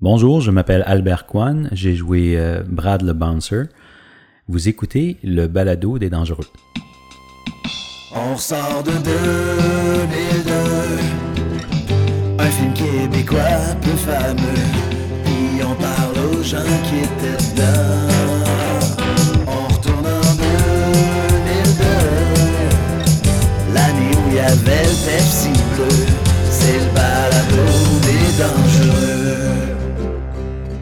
Bonjour, je m'appelle Albert Kwan, j'ai joué euh, Brad le Bouncer. Vous écoutez le balado des dangereux. On sort de 2002 Un film québécois peu fameux. Puis on parle aux gens qui étaient dedans. On retourne en 2002 L'année où il y avait le Pepsi bleu. C'est le balado des dangereux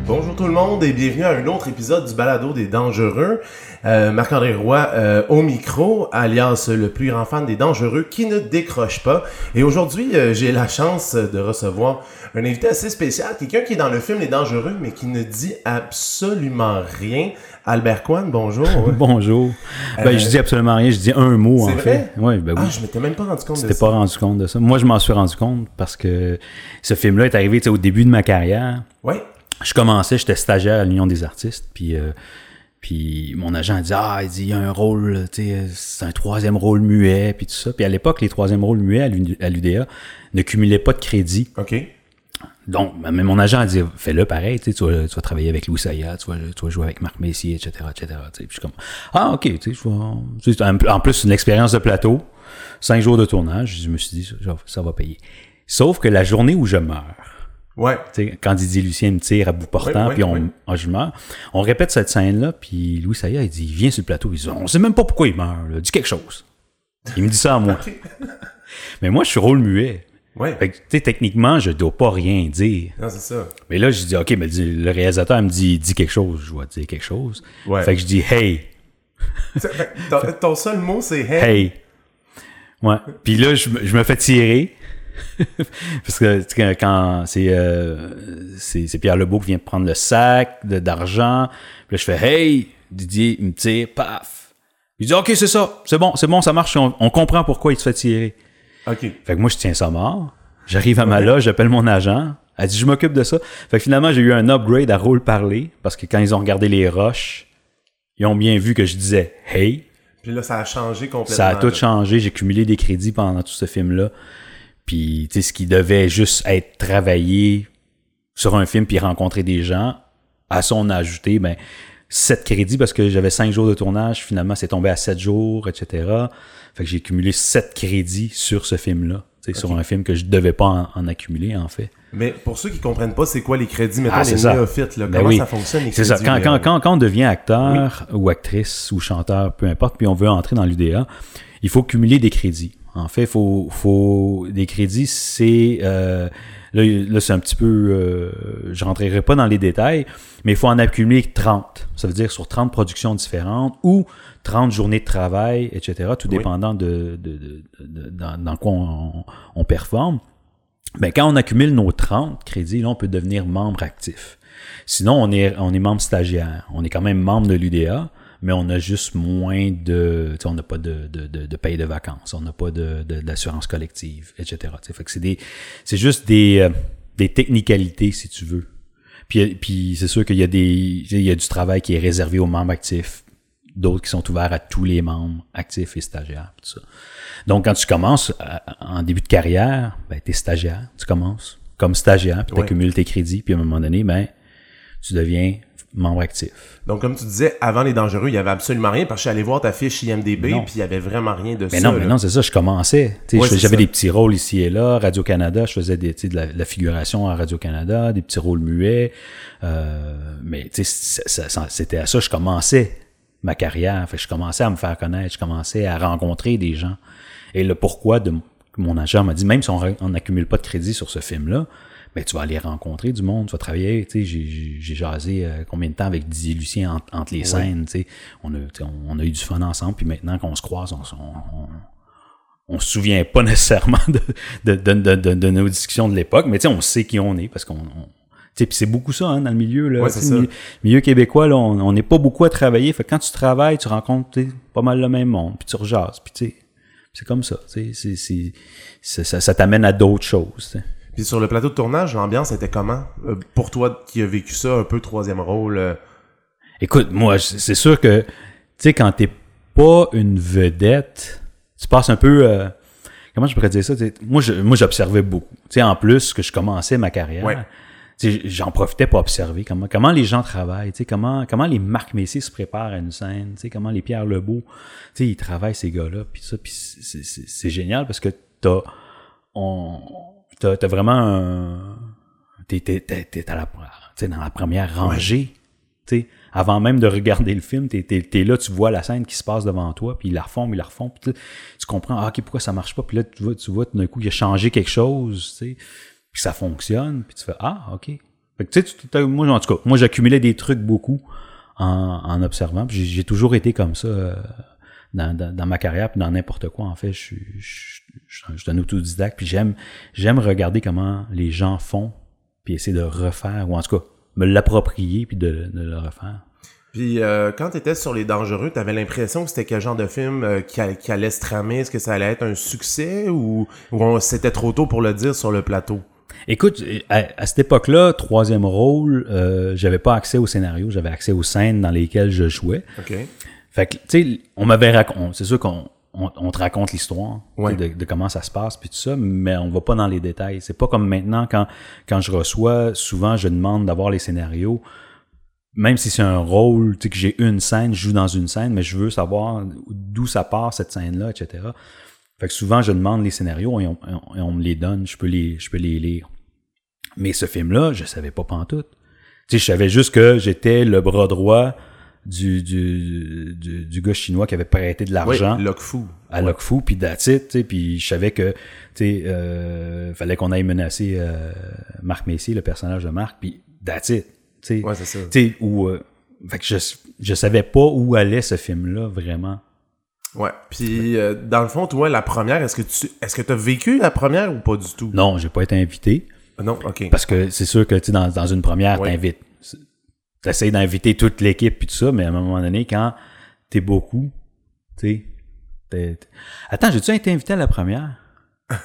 Bonjour tout le monde et bienvenue à un autre épisode du Balado des Dangereux. Euh, Marc-André Roy euh, au micro, alias le plus grand fan des Dangereux qui ne décroche pas. Et aujourd'hui, euh, j'ai la chance de recevoir un invité assez spécial, quelqu'un qui est dans le film Les Dangereux mais qui ne dit absolument rien. Albert Kwan, bonjour. Bonjour. Ben, je dis absolument rien, je dis un mot en vrai? fait. Ouais, ben oui. Ah, je m'étais même pas rendu compte de ça. pas rendu compte de ça. Moi, je m'en suis rendu compte parce que ce film-là est arrivé au début de ma carrière. Ouais. Je commençais, j'étais stagiaire à l'Union des artistes, puis euh, puis mon agent dit ah il dit il y a un rôle, tu sais, c'est un troisième rôle muet, puis tout ça. Puis à l'époque, les troisièmes rôles muets à l'U- à l'UDA ne cumulaient pas de crédit. OK. Donc, mais mon agent a dit, fais-le pareil, tu vas, tu vas travailler avec Louis Sayat, tu vas, tu vas jouer avec Marc Messier, etc., etc. Puis je suis comme, ah, ok, tu sais, en en plus, une expérience de plateau, cinq jours de tournage, je me suis dit, ça, ça va payer. Sauf que la journée où je meurs, Ouais. tu sais, quand Didier Lucien me tire à bout portant, puis on, ah, je meurs, on répète cette scène-là, puis Louis Sayat, il dit, il vient sur le plateau, il dit, on sait même pas pourquoi il meurt, là. dis quelque chose. Il me dit ça à moi. Mais moi, je suis rôle muet. Ouais. Fait que, tu sais, techniquement, je dois pas rien dire. Non, c'est ça. Mais là, je dis, OK, mais le réalisateur me dit, dis quelque chose. Je dois dire quelque chose. Ouais. Fait que je dis, hey, ton, ton seul mot, c'est hey. hey. Ouais. Puis là, je, je me fais tirer. Parce que tu sais, quand c'est, euh, c'est, c'est Pierre Lebeau qui vient prendre le sac d'argent. Puis là, je fais, hey, Didier, il me tire, paf. Il dit, OK, c'est ça. C'est bon, c'est bon, ça marche. On, on comprend pourquoi il se fait tirer. OK. Fait que moi, je tiens ça mort. J'arrive à ma loge, j'appelle mon agent. Elle dit, je m'occupe de ça. Fait que finalement, j'ai eu un upgrade à rôle parler parce que quand ils ont regardé les roches, ils ont bien vu que je disais hey. Puis là, ça a changé complètement. Ça a tout là. changé. J'ai cumulé des crédits pendant tout ce film-là. Puis, tu sais, ce qui devait juste être travaillé sur un film puis rencontrer des gens, à son ajouté, ben, 7 crédits parce que j'avais 5 jours de tournage. Finalement, c'est tombé à 7 jours, etc. Fait que j'ai cumulé 7 crédits sur ce film-là. Sur un film que je devais pas en, en accumuler, en fait. Mais pour ceux qui comprennent pas, c'est quoi les crédits, mettons Ah, les ça. néophytes, là, Ben comment oui. ça fonctionne les C'est crédits? ça. Quand, quand, quand on devient acteur ou actrice ou chanteur, peu importe, puis on veut entrer dans l'UDA, il faut cumuler des crédits. En fait, faut, faut des crédits, c'est euh, là, là, c'est un petit peu, euh, je rentrerai pas dans les détails, mais il faut en accumuler 30. Ça veut dire sur 30 productions différentes ou 30 journées de travail, etc. Tout Oui. dépendant de, de, de- de- dans, dans quoi on, on performe. Ben, quand on accumule nos 30 crédits, là, on peut devenir membre actif. Sinon, on est, on est membre stagiaire. On est quand même membre de l'UDA, mais on a juste moins de... On n'a pas de, de, de, de paye de vacances, on n'a pas de, de, d'assurance collective, etc. Tu sais, Fait que c'est des, c'est juste des, euh, des technicalités, si tu veux. Puis, puis c'est sûr qu'il y a des, il y a du travail qui est réservé aux membres actifs, d'autres qui sont ouverts à tous les membres actifs et stagiaires, tout ça. Donc, quand tu commences à- en début de carrière, ben, tu es stagiaire, tu commences comme stagiaire, puis tu Ouais. accumules tes crédits, puis à un moment donné, ben, tu deviens membre actif. Donc, comme tu disais, avant les dangereux, il y avait absolument rien parce que je suis allé voir ta fiche IMDB Non. puis il y avait vraiment rien de Mais ça. non, mais là. non, c'est ça, je commençais. Ouais, J'avais des petits rôles ici et là. Radio-Canada, je faisais des, tu sais, de la, de la figuration à Radio-Canada, des petits rôles muets. Euh, mais c'était à ça que je commençais ma carrière. Fait je commençais à me faire connaître, je commençais à rencontrer des gens. Et le pourquoi de mon agent m'a dit, même si on n'accumule pas de crédit sur ce film-là, ben, tu vas aller rencontrer du monde, tu vas travailler, tu sais, j'ai- jasé euh, combien de temps avec Didier Lucien entre, entre les scènes, tu sais, on a, tu sais, on, on a eu du fun ensemble, puis maintenant qu'on se croise, on, on, on, se souvient pas nécessairement de, de, de, de, nos discussions de l'époque, mais tu sais, on sait qui on est, parce qu'on... c'est beaucoup ça hein, dans le milieu là, Ouais, ça. milieu, milieu québécois là, on n'est pas beaucoup à travailler. Fait que quand tu travailles, tu rencontres pas mal le même monde, puis tu rejases, puis tu sais, c'est comme ça. tu sais, c'est c'est c'est- ça, ça t'amène à d'autres choses. Puis sur le plateau de tournage, l'ambiance était comment? Euh, pour toi qui as vécu ça un peu troisième rôle. euh, Écoute, moi, c'est sûr que, tu sais, quand t'es pas une vedette, tu passes un peu... euh, comment je pourrais dire ça? Moi, je- moi, j'observais beaucoup. Tu sais, en plus que je commençais ma carrière, Ouais. tu sais, j'en profitais pour observer comment, comment les gens travaillent, tu sais, comment, comment les Marc Messier se préparent à une scène, tu sais, comment les Pierre Lebeau, tu sais, ils travaillent ces gars-là, puis ça, puis c'est génial parce que t'as, on, t'as, t'as vraiment un, t'es, t'es, t'es, t'es à la, tu sais, dans la première rangée, tu sais, avant même de regarder le film, t'es, t'es, t'es là, tu vois la scène qui se passe devant toi, puis ils la refont, ils la refont, puis tu, tu comprends, ah, ok, pourquoi ça marche pas, puis là, tu vois, tu vois, tout d'un coup, il a changé quelque chose, tu sais, puis ça fonctionne, puis tu fais, ah, ok. Fait que, tu sais, tu- moi, en tout cas, moi, j'accumulais des trucs beaucoup en, en observant, puis j'ai toujours été comme ça euh, dans, dans, dans ma carrière, puis dans n'importe quoi, en fait, je suis, je, je je suis un autodidacte, puis j'aime, j'aime regarder comment les gens font, puis essayer de refaire, ou en tout cas, me l'approprier, puis de, de le refaire. Puis euh, quand tu étais sur Les Dangereux, tu avais l'impression que c'était quel genre de film euh, qui, a- qui allait se tramer? Est-ce que ça allait être un succès ou, ou on- c'était trop tôt pour le dire sur le plateau? Écoute, à, à cette époque-là, troisième rôle, euh, j'avais pas accès au scénario, j'avais accès aux scènes dans lesquelles je jouais. Fait que, tu sais, on m'avait raconté, c'est sûr qu'on on, on te raconte l'histoire Ouais. de, de comment ça se passe puis tout ça, mais on va pas dans les détails. C'est pas comme maintenant quand quand je reçois, souvent je demande d'avoir les scénarios, même si c'est un rôle, tu sais que j'ai une scène, je joue dans une scène, mais je veux savoir d'où ça part cette scène-là, etc. Fait que souvent je demande les scénarios et on, et on me les donne, je peux les je peux les lire. Mais ce film-là, je savais pas pantoute. Tu sais, je savais juste que j'étais le bras droit du, du, du, du gars chinois qui avait prêté de Oui, l'argent Fou. à Loc Fou, puis that's it, tu sais, puis je savais que, tu sais, euh, fallait qu'on aille menacer euh, Marc Messier, le personnage de Marc, puis that's it, tu sais. Ouais, c'est ça. Tu sais, où, euh, fait que je, je savais pas où allait ce film-là, vraiment. Ouais. Puis euh, dans le fond, toi, la première, est-ce que tu est-ce que tu as vécu la première ou pas du tout? Non, j'ai pas été invité, Non, OK. parce que c'est sûr que, tu sais, dans, dans une première, Ouais. t'invites. T'essayes d'inviter toute l'équipe puis tout ça, mais à un moment donné, quand t'es beaucoup, tu sais, Attends, j'ai-tu été invité à la première?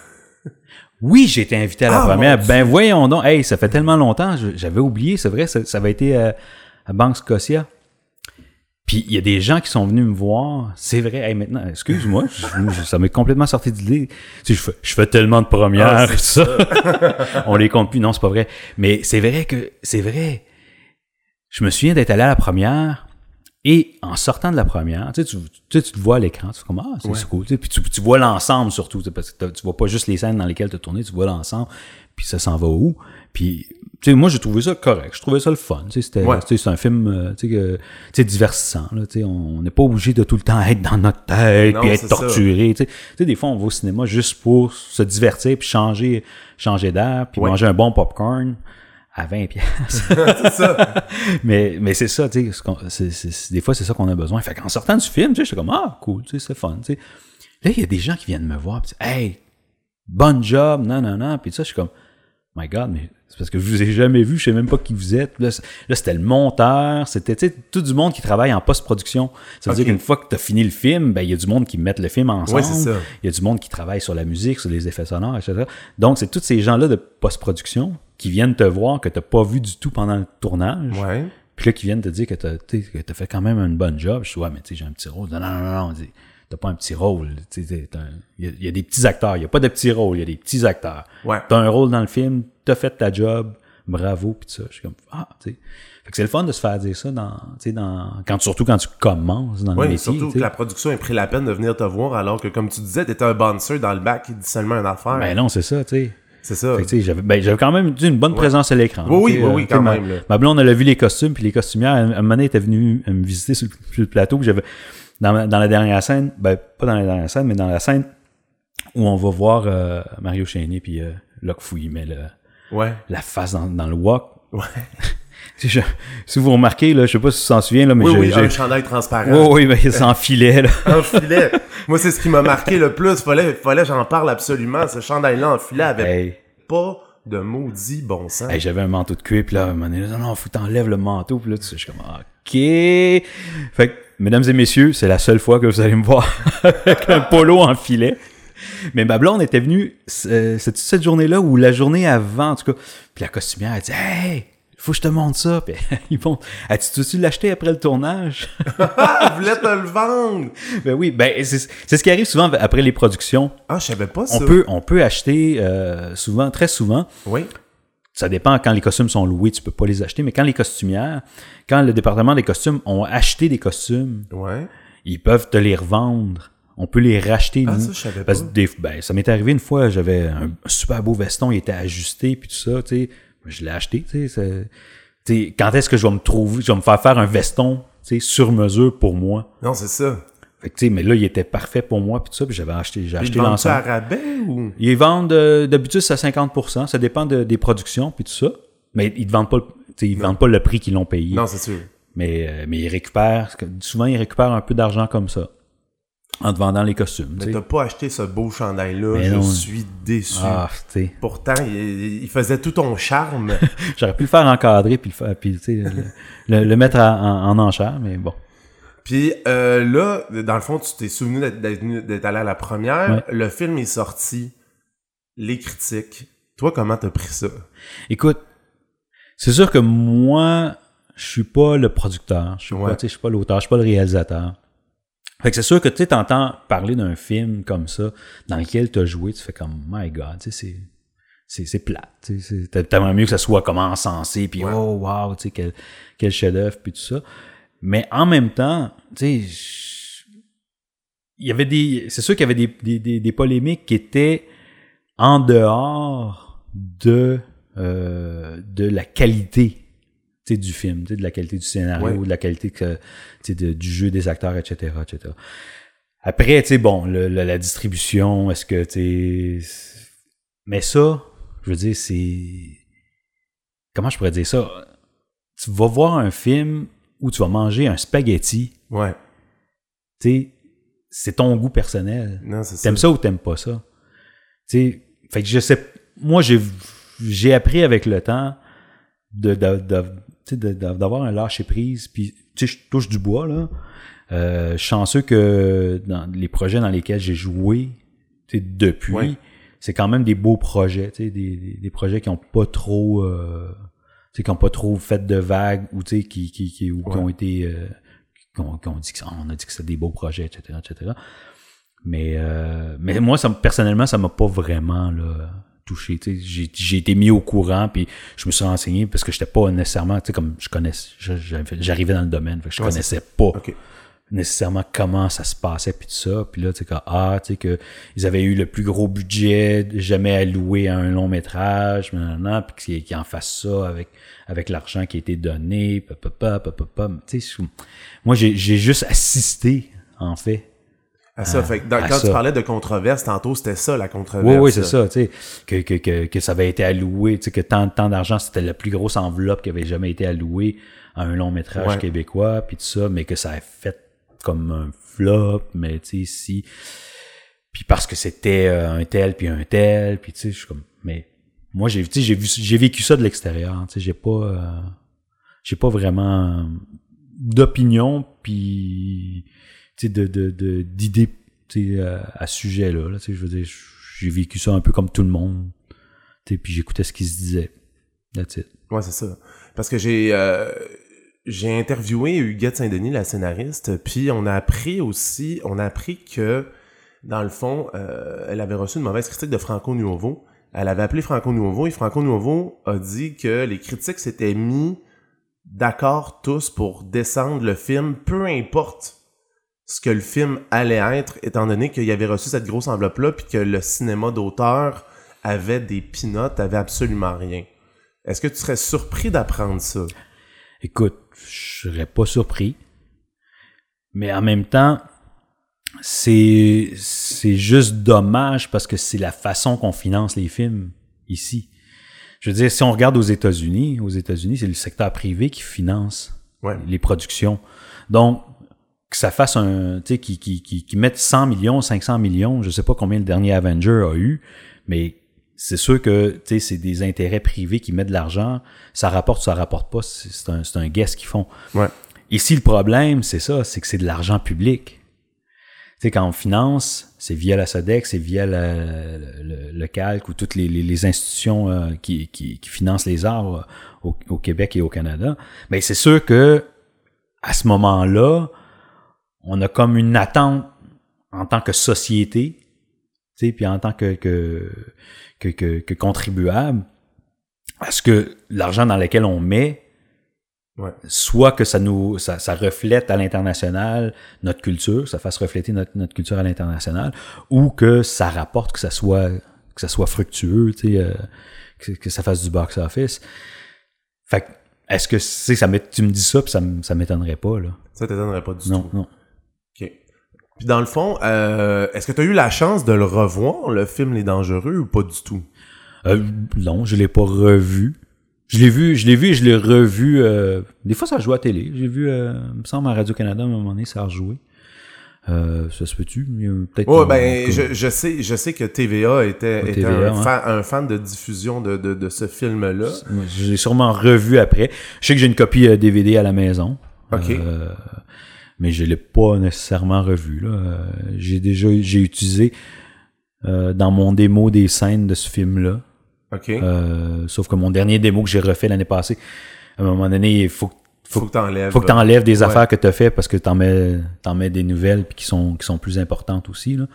Oui, j'ai été invité à la Ah, première. Ben voyons donc. Hey, ça fait tellement longtemps, j'avais oublié, c'est vrai, ça, ça avait été euh, à Banque Scotia. Puis il y a des gens qui sont venus me voir. C'est vrai, hey, maintenant, excuse-moi, ça m'est complètement sorti d'idée. Tu sais, je fais, je fais tellement de premières, Ah, ça. On les compte plus. Non, c'est pas vrai. Mais c'est vrai que, c'est vrai. Je me souviens d'être allé à la première. Et en sortant de la première, tu sais, tu, tu, sais, tu te vois à l'écran, tu fais comme ah, c'est Ouais. cool. Tu sais, Puis tu, tu vois l'ensemble surtout, tu sais, parce que tu vois pas juste les scènes dans lesquelles tu as tourné, tu vois l'ensemble, puis ça s'en va où. Puis, tu sais, moi, j'ai trouvé ça correct, je trouvais ça le fun. Tu sais, c'était, Ouais. tu sais, c'est un film, euh, tu sais, que- tu sais, divertissant. Là, tu sais, on n'est pas obligé de tout le temps être dans notre tête, puis être torturé. Tu sais, Tu sais, des fois, on va au cinéma juste pour se divertir, puis changer, changer d'air, puis Ouais. manger un bon popcorn à 20 pièces. mais mais c'est ça, tu sais, des fois, c'est ça qu'on a besoin. Fait qu'en sortant du film, tu sais, j'étais comme, ah, cool, tu sais, c'est fun, tu sais. Là, il y a des gens qui viennent me voir, puis hey, bon job, non, non, non. Puis ça, je suis comme, my God, mais c'est parce que je vous ai jamais vu, je sais même pas qui vous êtes. Là, là, c'était le monteur, c'était, tu sais, tout du monde qui travaille en post-production. Ça veut dire qu'une fois que tu as fini le film, ben, il y a du monde qui met le film ensemble. Ouais, c'est ça. Il y a du monde qui travaille sur la musique, sur les effets sonores, etc. Donc, c'est tous ces gens-là de post-production qui viennent te voir que t'as pas vu du tout pendant le tournage. Ouais. Puis là, qui viennent te dire que t'as, t'sais, t'as fait quand même une bonne job. Je dis, ouais, mais tu sais, j'ai un petit rôle. Non, non, non, non. T'as pas un petit rôle. Il y, y a des petits acteurs. Il n'y a pas de petits rôles. Il y a des petits acteurs. Ouais. T'as un rôle dans le film. T'as fait ta job. Bravo. Puis ça. Je suis comme, ah, tu sais. Fait que c'est le fun de se faire dire ça dans, dans, quand, surtout quand tu commences dans le Oui, métier. surtout tu que la production a pris la peine de venir te voir alors que, comme tu disais, t'étais un bouncer dans le bac qui dit seulement une affaire. Ben non, c'est ça, tu sais. C'est ça. J'avais, ben, j'avais quand même une bonne présence à l'écran. Oui, oui, oui, euh, oui, quand ma, même, là. ma blonde, elle a vu les costumes, puis les costumières, à un moment donné, était venue me visiter sur le, sur le plateau, puis j'avais, dans, dans la dernière scène, ben, pas dans la dernière scène, mais dans la scène où on va voir euh, Mario Chénier, puis euh, Locke le, Ouais. la face dans, dans le wok. Ouais. Je- si vous remarquez, là, je sais pas si tu t'en souviens, là, mais Oui, oui, j'ai- un chandail transparent. Oui, oui, mais il s'enfilait, là. En filet. Moi, c'est ce qui m'a marqué le plus. Fallait, fallait j'en parle absolument. Ce chandail-là en filet avait Hey. pas de maudit bon sens. Hey, j'avais un manteau de cuir, puis là, à un moment donné, non, non, faut t'enlèves le manteau, puis là, tu sais, je suis comme, OK. Fait que, mesdames et messieurs, c'est la seule fois que vous allez me voir avec un polo en filet. Mais ma blonde était venue, euh, cette, cette journée-là, ou la journée avant, en tout cas, puis la costumière, elle dit, hey, faut que je te montre ça. Puis ils vont, dit, tu l'acheter après le tournage? Ah, je voulais te le vendre! ben oui, ben, c'est ce qui arrive souvent après les productions. Ah, je savais pas ça. On peut, on peut acheter, euh, souvent, très souvent, Oui. ça dépend quand les costumes sont loués, tu peux pas les acheter, mais quand les costumières, quand le département des costumes ont acheté des costumes, Ouais. ils peuvent te les revendre. On peut les racheter, Ah, nous. ça, je savais pas. Parce que des- ben, ça m'est arrivé une fois, j'avais un super beau veston, il était ajusté, puis tout ça, tu sais. Je l'ai acheté, tu sais. c'est- tu sais, Quand est-ce que je vais me trouver, je vais me faire faire un veston, tu sais, sur mesure pour moi? Non, c'est ça. Fait que, tu sais, mais là, il était parfait pour moi, puis tout ça, puis j'avais acheté, j'ai Ils acheté vendent ça à l'ensemble. rabais ou? Ils vendent euh, d'habitude c'est à 50%, ça dépend de- des productions, puis tout ça. Mais ils ne vendent pas, ils vendent pas le prix qu'ils l'ont payé. Non, c'est sûr. Mais, euh, mais ils récupèrent, souvent ils récupèrent un peu d'argent comme ça, en te vendant les costumes. tu Mais t'as pas acheté ce beau chandail-là. Je non. suis déçu. Ah, tu sais. Pourtant, il, il faisait tout ton charme. J'aurais pu le faire encadrer puis le, puis, le, le- le mettre à- en, en enchère, mais bon. Puis euh, là, dans le fond, tu t'es souvenu d'être- allé à la première. Ouais. Le film est sorti. Les critiques. Toi, comment t'as pris ça? Écoute, c'est sûr que moi, je suis pas le producteur, je suis Ouais. pas, pas l'auteur, je suis pas le réalisateur. Fait que c'est sûr que tu t'entends parler d'un film comme ça, dans lequel tu as joué, tu fais comme My God, tu sais, c'est c'est c'est plate, t'aimerais mieux que ça soit comme encensé, puis Ouais. oh wow, tu sais quel quel chef-d'œuvre, puis tout ça. Mais en même temps, tu sais, il y avait des, c'est sûr qu'il y avait des, des, des, des polémiques qui étaient en dehors de euh, de la qualité du film, de la qualité du scénario, Ouais. de la qualité que, de- du jeu des acteurs, etc., etc. Après, tu bon, le- le- la distribution, est-ce que, tu. Mais ça, je veux dire, c'est... Comment je pourrais dire ça? Tu vas voir un film où tu vas manger un spaghetti, Ouais. tu c'est ton goût personnel. Non, c'est ça. T'aimes ça ou t'aimes pas ça? Tu fait que je sais, moi, j'ai, j'ai appris avec le temps de, de, de- d'avoir un lâcher prise, puis tu sais, je touche du bois, là. Euh, chanceux que dans les projets dans lesquels j'ai joué, depuis, Ouais. c'est quand même des beaux projets, tu sais, des, des, des projets qui ont pas trop, euh, tu sais, qui ont pas trop fait de vagues, ou tu sais, qui, qui, qui, ou qui Ouais. ont été, euh, qui ont, qui ont dit que ça- on a dit que c'était des beaux projets, etc., etc. Mais, euh, mais moi, ça, me- personnellement, ça m'a pas vraiment là, touché. J'ai, été mis au courant, puis je me suis renseigné parce que j'étais pas nécessairement, tu sais, comme je connaissais, je- j'arrivais dans le domaine, je Ouais, connaissais pas nécessairement comment ça se passait puis tout ça puis là tu sais que ah tu sais que ils avaient eu le plus gros budget jamais alloué à un long métrage maintenant puis qu'ils en fassent ça avec avec l'argent qui a été donné pa, pa, pa, pa, pa, pa. tu sais je- moi j'ai j'ai juste assisté en fait À ça, à- fait que dans- quand tu parlais de controverse, tantôt, c'était ça, la controverse. oui, oui, c'est ça, tu sais, que, que, que, que ça avait été alloué, tu sais, que tant, tant d'argent, c'était la plus grosse enveloppe qui avait jamais été allouée à un long métrage Ouais. québécois, puis tout ça, mais que ça a fait comme un flop, mais tu sais, si... Puis parce que c'était euh, un tel, puis un tel, puis tu sais, je suis comme... Mais moi, j'ai j'ai vu j'ai vécu ça de l'extérieur, tu sais, j'ai pas... euh, j'ai pas vraiment d'opinion, puis de, d'idées euh, à ce sujet-là. Là, je veux dire, j'ai vécu ça un peu comme tout le monde. Puis j'écoutais ce qui se disait. Ouais, c'est ça. Parce que j'ai euh, j'ai interviewé Huguette Saint-Denis, la scénariste, puis on a appris aussi, on a appris que, dans le fond, euh, elle avait reçu une mauvaise critique de Franco Nuovo. Elle avait appelé Franco Nuovo et Franco Nuovo a dit que les critiques s'étaient mis d'accord tous pour descendre le film, peu importe ce que le film allait être, étant donné qu'il avait reçu cette grosse enveloppe-là, puis que le cinéma d'auteur avait des pinottes, avait absolument rien. Est-ce que tu serais surpris d'apprendre ça? Écoute, je serais pas surpris. Mais en même temps, c'est c'est juste dommage parce que c'est la façon qu'on finance les films ici. Je veux dire, si on regarde aux États-Unis, aux États-Unis, c'est le secteur privé qui finance Ouais. les productions. Donc, que ça fasse un, tu sais, qui, qui, qui, qui mette 100 millions, 500 millions, je sais pas combien le dernier Avenger a eu, mais c'est sûr que, tu sais, c'est des intérêts privés qui mettent de l'argent, ça rapporte, ça rapporte pas, c'est un, c'est un guess qu'ils font. Ouais. Ici, le problème, c'est ça, c'est que c'est de l'argent public. Tu sais, quand on finance, c'est via la SODEC, c'est via la- le, le, le CALC ou toutes les, les, les institutions euh, qui, qui, qui financent les arts euh, au, au Québec et au Canada. Mais c'est sûr que à ce moment-là, on a comme une attente en tant que société, tu sais, puis en tant que, que, que, que, que contribuable, à ce que l'argent dans lequel on met, Ouais. soit que ça nous ça, ça reflète à l'international notre culture, ça fasse refléter notre, notre culture à l'international, ou que ça rapporte, que ça soit que ça soit fructueux, tu sais, euh, que, que ça fasse du box office. Fait que, est-ce que c'est ça tu me dis ça puis ça, ça m'étonnerait pas là. Ça t'étonnerait pas du Non, tout. non. Puis dans le fond, euh, est-ce que tu as eu la chance de le revoir, le film Les Dangereux, ou pas du tout? Euh, non, je l'ai pas revu. Je l'ai vu, je l'ai vu et je l'ai revu. euh, des fois, ça joue à télé. J'ai vu, euh, il me semble, à Radio-Canada, à un moment donné, ça a rejoué. Euh, ça se peut-tu? Peut-être. Ouais, ben, je, je sais, je sais que TVA était, était un, ouais. fan, un fan de diffusion de, de, de ce film-là. Je l'ai sûrement revu après. Je sais que j'ai une copie euh, DVD à la maison. OK. Mais je l'ai pas nécessairement revu. Là. Euh, J'ai déjà j'ai utilisé euh, dans mon démo des scènes de ce film-là. OK. Euh, sauf que mon dernier démo que j'ai refait l'année passée, à un moment donné, il faut, faut que t'enlèves. faut que tu enlèves des Ouais. affaires que tu as fait parce que tu en mets, t'en mets des nouvelles puis qui sont, qui sont plus importantes aussi. Là.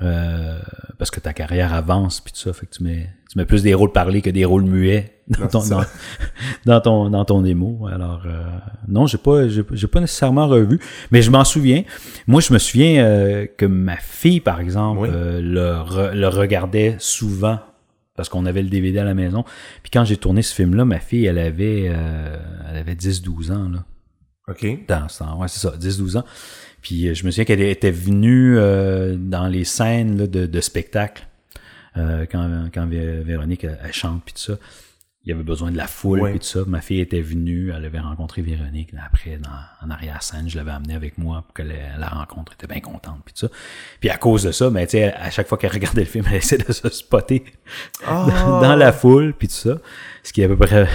Euh, parce que ta carrière avance puis tout ça, fait que tu mets, tu mets plus des rôles parlés que des rôles muets dans Non, ton, dans, ton, dans ton démo. Alors, euh, non, j'ai pas, j'ai, pas nécessairement revu, mais je m'en souviens. Moi, je me souviens euh, que ma fille, par exemple, Oui. euh, le, re- le regardait souvent parce qu'on avait le DVD à la maison. Puis quand j'ai tourné ce film-là, ma fille, elle avait, elle avait 10-12 ans, là OK. dans ce temps. Ouais, c'est ça, 10-12 ans. Puis euh, je me souviens qu'elle était venue euh, dans les scènes là, de, de spectacle euh, quand, quand Vé- Véronique elle, elle chante puis tout ça. Il y avait besoin de la foule puis tout ça. Ma fille était venue, elle avait rencontré Véronique. Là, après, dans, en arrière-scène, je l'avais amenée avec moi pour que la, la rencontre était bien contente puis tout ça. Puis à cause de ça, ben, tu sais, à chaque fois qu'elle regardait le film, elle essayait de se spotter Ah! dans, dans la foule puis tout ça. Ce qui est à peu près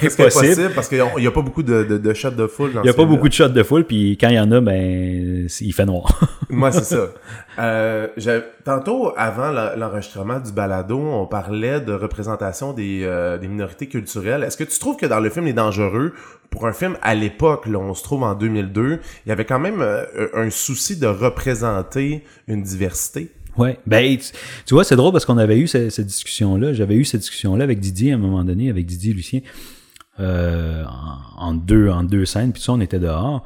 Est-ce que c'est possible? Parce qu'il n'y a pas beaucoup de, de, de shots de foule dans Il n'y a pas beaucoup de shots de foule, puis quand il y en a, ben, il fait noir. Moi, c'est ça. Euh, tantôt, avant l'enregistrement du balado, on parlait de représentation des, euh, des minorités culturelles. Est-ce que tu trouves que dans le film Les Dangereux, pour un film à l'époque, là, on se trouve en 2002, il y avait quand même euh, un souci de représenter une diversité? Ouais. Ben, tu, vois, c'est drôle parce qu'on avait eu cette, discussion-là. J'avais eu cette discussion-là avec Didier à un moment donné, avec Didier Lucien, euh, en, deux, en deux scènes. Puis ça, on était dehors.